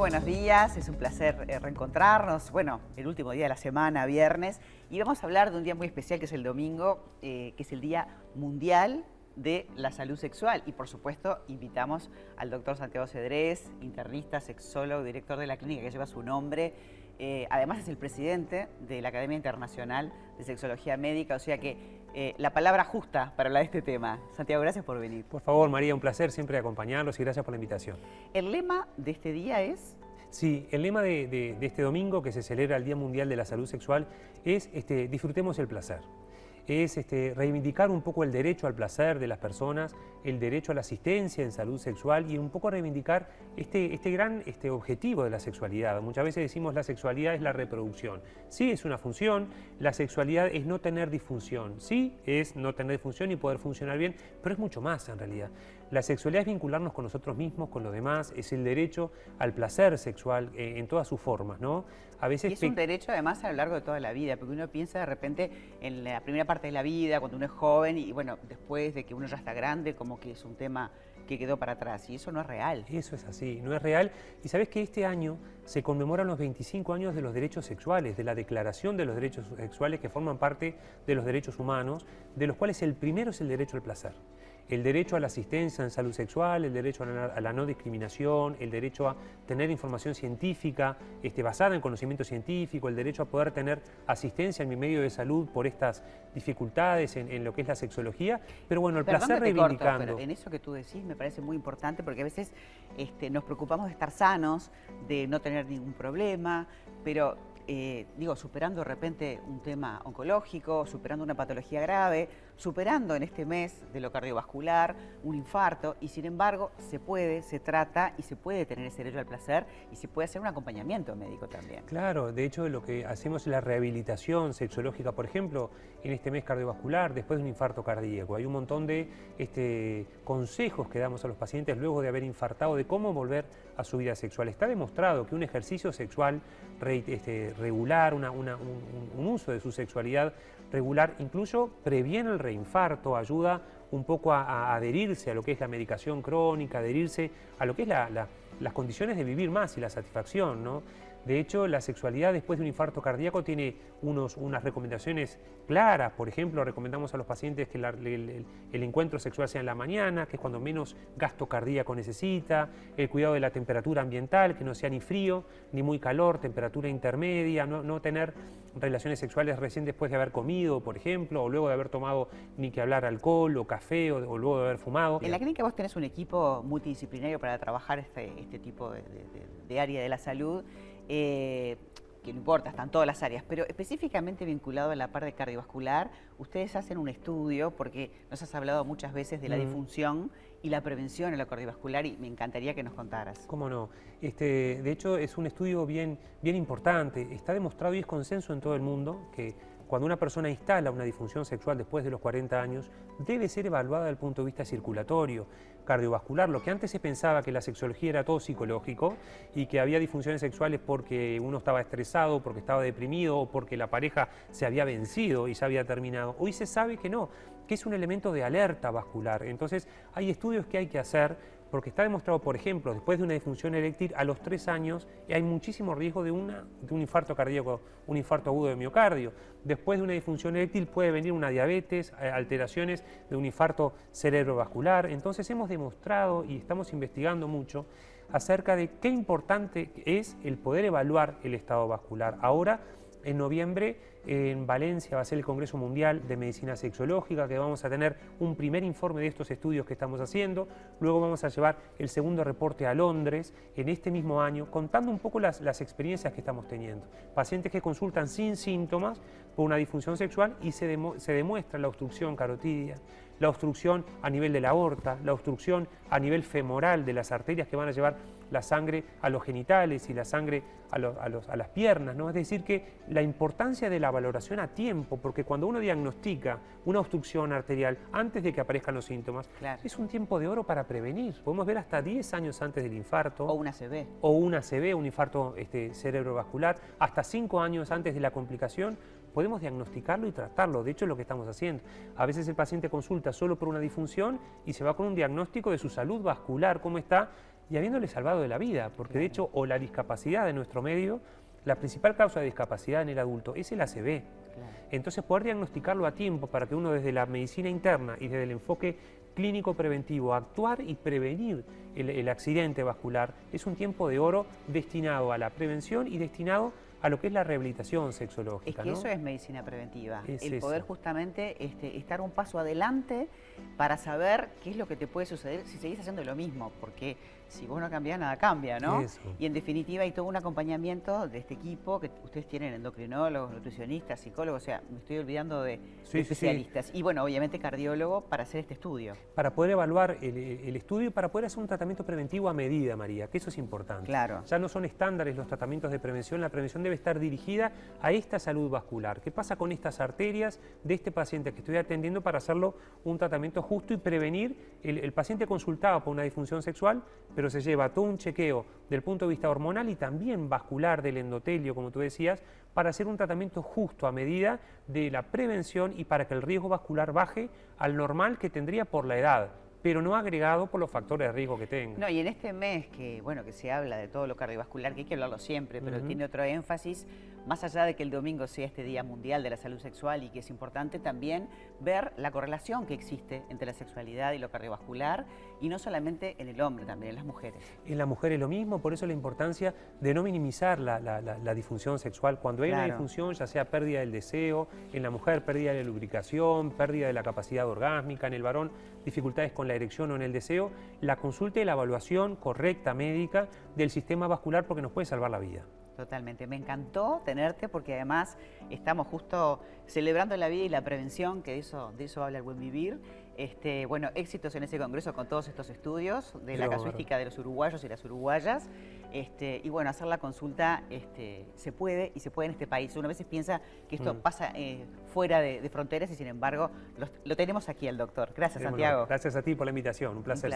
buenos días, es un placer eh, reencontrarnos. Bueno, el último día de la semana, viernes, y vamos a hablar de un día muy especial que es el domingo, eh, que es el Día Mundial de la Salud Sexual. Y por supuesto, invitamos al doctor Santiago Cedrés, internista, sexólogo, director de la clínica que lleva su nombre. Eh, además es el presidente de la Academia Internacional de Sexología Médica, o sea que la palabra justa para hablar de este tema. Santiago, gracias por venir. Por favor, María, un placer siempre acompañarlos y gracias por la invitación. El lema de este día es... Sí, el lema de, este domingo que se celebra el Día Mundial de la Salud Sexual es este, disfrutemos el placer es este, reivindicar un poco el derecho al placer de las personas, el derecho a la asistencia en salud sexual y un poco reivindicar este, este gran este, objetivo de la sexualidad. Muchas veces decimos la sexualidad es la reproducción. Sí, es una función, la sexualidad es no tener disfunción. Sí, es no tener disfunción y poder funcionar bien, pero es mucho más en realidad. La sexualidad es vincularnos con nosotros mismos, con los demás, es el derecho al placer sexual eh, en todas sus formas, ¿no? A veces y es un derecho además a lo largo de toda la vida, porque uno piensa de repente en la primera parte de la vida, cuando uno es joven, y bueno, después de que uno ya está grande, como que es un tema que quedó para atrás, y eso no es real. Eso es así, no es real. Y sabes que este año se conmemoran los 25 años de los derechos sexuales, de la Declaración de los Derechos Sexuales que forman parte de los derechos humanos, de los cuales el primero es el derecho al placer el derecho a la asistencia en salud sexual, el derecho a la, no discriminación, el derecho a tener información científica este, basada en conocimiento científico, el derecho a poder tener asistencia en mi medio de salud por estas dificultades en, lo que es la sexología, pero bueno, el placer reivindicando. en eso que tú decís me parece muy importante porque a veces este, nos preocupamos de estar sanos, de no tener ningún problema, pero eh, digo, superando de repente un tema oncológico, superando una patología grave, superando en este mes de lo cardiovascular un infarto, y sin embargo se puede, se trata y se puede tener ese derecho al placer y se puede hacer un acompañamiento médico también. Claro, de hecho lo que hacemos es la rehabilitación sexológica, por ejemplo, en este mes cardiovascular, después de un infarto cardíaco. Hay un montón de este, consejos que damos a los pacientes luego de haber infartado de cómo volver a su vida sexual. Está demostrado que un ejercicio sexual este, regular, un, uso de su sexualidad regular, incluso previene el reinfarto, ayuda un poco a, adherirse a lo que es la medicación crónica, adherirse a lo que es las condiciones de vivir más y la satisfacción, ¿no? De hecho, la sexualidad después de un infarto cardíaco tiene unos, unas recomendaciones claras. Por ejemplo, recomendamos a los pacientes que el, encuentro sexual sea en la mañana, que es cuando menos gasto cardíaco necesita, el cuidado de la temperatura ambiental, que no sea ni frío ni muy calor, temperatura intermedia, no, tener relaciones sexuales recién después de haber comido, por ejemplo, o luego de haber tomado ni que hablar alcohol o café o, luego de haber fumado. En la clínica vos tenés un equipo multidisciplinario para trabajar este, este tipo de área de la salud. Eh, que no importa, están todas las áreas, pero específicamente vinculado a la parte cardiovascular, ustedes hacen un estudio, porque nos has hablado muchas veces de la disfunción y la prevención en lo cardiovascular y me encantaría que nos contaras. ¿Cómo no? Este, de hecho, es un estudio bien, bien importante, está demostrado y es consenso en todo el mundo que cuando una persona instala una disfunción sexual después de los 40 años, debe ser evaluada desde el punto de vista circulatorio, cardiovascular. Lo que antes se pensaba que la sexología era todo psicológico y que había disfunciones sexuales porque uno estaba estresado, porque estaba deprimido o porque la pareja se había vencido y se había terminado. Hoy se sabe que no, que es un elemento de alerta vascular. Entonces hay estudios que hay que hacer porque está demostrado, por ejemplo, después de una disfunción eréctil, a los tres años hay muchísimo riesgo de, un infarto cardíaco, un infarto agudo de miocardio. Después de una disfunción eréctil puede venir una diabetes, eh, alteraciones de un infarto cerebrovascular. Entonces hemos demostrado y estamos investigando mucho acerca de qué importante es el poder evaluar el estado vascular. Ahora, en noviembre, en Valencia va a ser el Congreso Mundial de Medicina Sexológica, que vamos a tener un primer informe de estos estudios que estamos haciendo. Luego vamos a llevar el segundo reporte a Londres en este mismo año, contando un poco las, experiencias que estamos teniendo. Pacientes que consultan sin síntomas por una disfunción sexual y se, se demuestra la obstrucción carotidia, la obstrucción a nivel de la aorta, la obstrucción a nivel femoral de las arterias que van a llevar la sangre a los genitales y la sangre a, las piernas. ¿no? Es decir, que la importancia de la valoración a tiempo, porque cuando uno diagnostica una obstrucción arterial antes de que aparezcan los síntomas, es un tiempo de oro para prevenir. Podemos ver hasta 10 años antes del infarto. O una CB. O una CB, un infarto este, cerebrovascular, hasta 5 años antes de la complicación podemos diagnosticarlo y tratarlo. De hecho, es lo que estamos haciendo. A veces el paciente consulta solo por una disfunción y se va con un diagnóstico de su salud vascular, cómo está y habiéndole salvado de la vida, porque de hecho, o la discapacidad de nuestro medio, la principal causa de discapacidad en el adulto es el ACV. Entonces, poder diagnosticarlo a tiempo para que uno desde la medicina interna y desde el enfoque clínico preventivo, actuar y prevenir el, accidente vascular, es un tiempo de oro destinado a la prevención y destinado a lo que es la rehabilitación sexológica. Es que eso es medicina preventiva, el poder justamente este, estar un paso adelante para saber qué es lo que te puede suceder si seguís haciendo lo mismo, porque si vos no cambiás, nada cambia, ¿no? Y en definitiva hay todo un acompañamiento de este equipo que ustedes tienen endocrinólogos, nutricionistas, psicólogos, o sea, me estoy olvidando de, especialistas. y bueno, obviamente cardiólogo para hacer este estudio. Para poder evaluar el, estudio y para poder hacer un tratamiento preventivo a medida, María, que eso es importante. Claro. Ya no son estándares los tratamientos de prevención, la prevención debe estar dirigida a esta salud vascular. ¿Qué pasa con estas arterias de este paciente que estoy atendiendo para hacerlo un tratamiento justo y prevenir? El, el paciente consultado por una disfunción sexual, pero se lleva todo un chequeo del punto de vista hormonal y también vascular del endotelio, como tú decías, para hacer un tratamiento justo a medida de la prevención y para que el riesgo vascular baje al normal que tendría por la edad pero no agregado por los factores de riesgo que tenga. No, y en este mes que, bueno, que se habla de todo lo cardiovascular, que hay que hablarlo siempre, pero tiene otro énfasis, más allá de que el domingo sea este Día Mundial de la Salud Sexual y que es importante también ver la correlación que existe entre la sexualidad y lo cardiovascular, y no solamente en el hombre, también en las mujeres. En la mujer es lo mismo, por eso la importancia de no minimizar la, disfunción sexual. Cuando hay una disfunción, ya sea pérdida del deseo, en la mujer pérdida de la lubricación, pérdida de la capacidad orgásmica, en el varón dificultades con la erección o en el deseo, la consulta y la evaluación correcta médica del sistema vascular porque nos puede salvar la vida. Totalmente, me encantó tenerte porque además estamos justo celebrando la vida y la prevención, que de eso, de eso habla el buen vivir. Este, bueno, éxitos en ese congreso con todos estos estudios de la casuística de los uruguayos y las uruguayas. Este, y bueno, hacer la consulta este, se puede y se puede en este país. Uno a veces piensa que esto mm. pasa eh, fuera de, fronteras y sin embargo lo tenemos aquí el doctor. Gracias, Santiago. Gracias a ti por la invitación, un placer.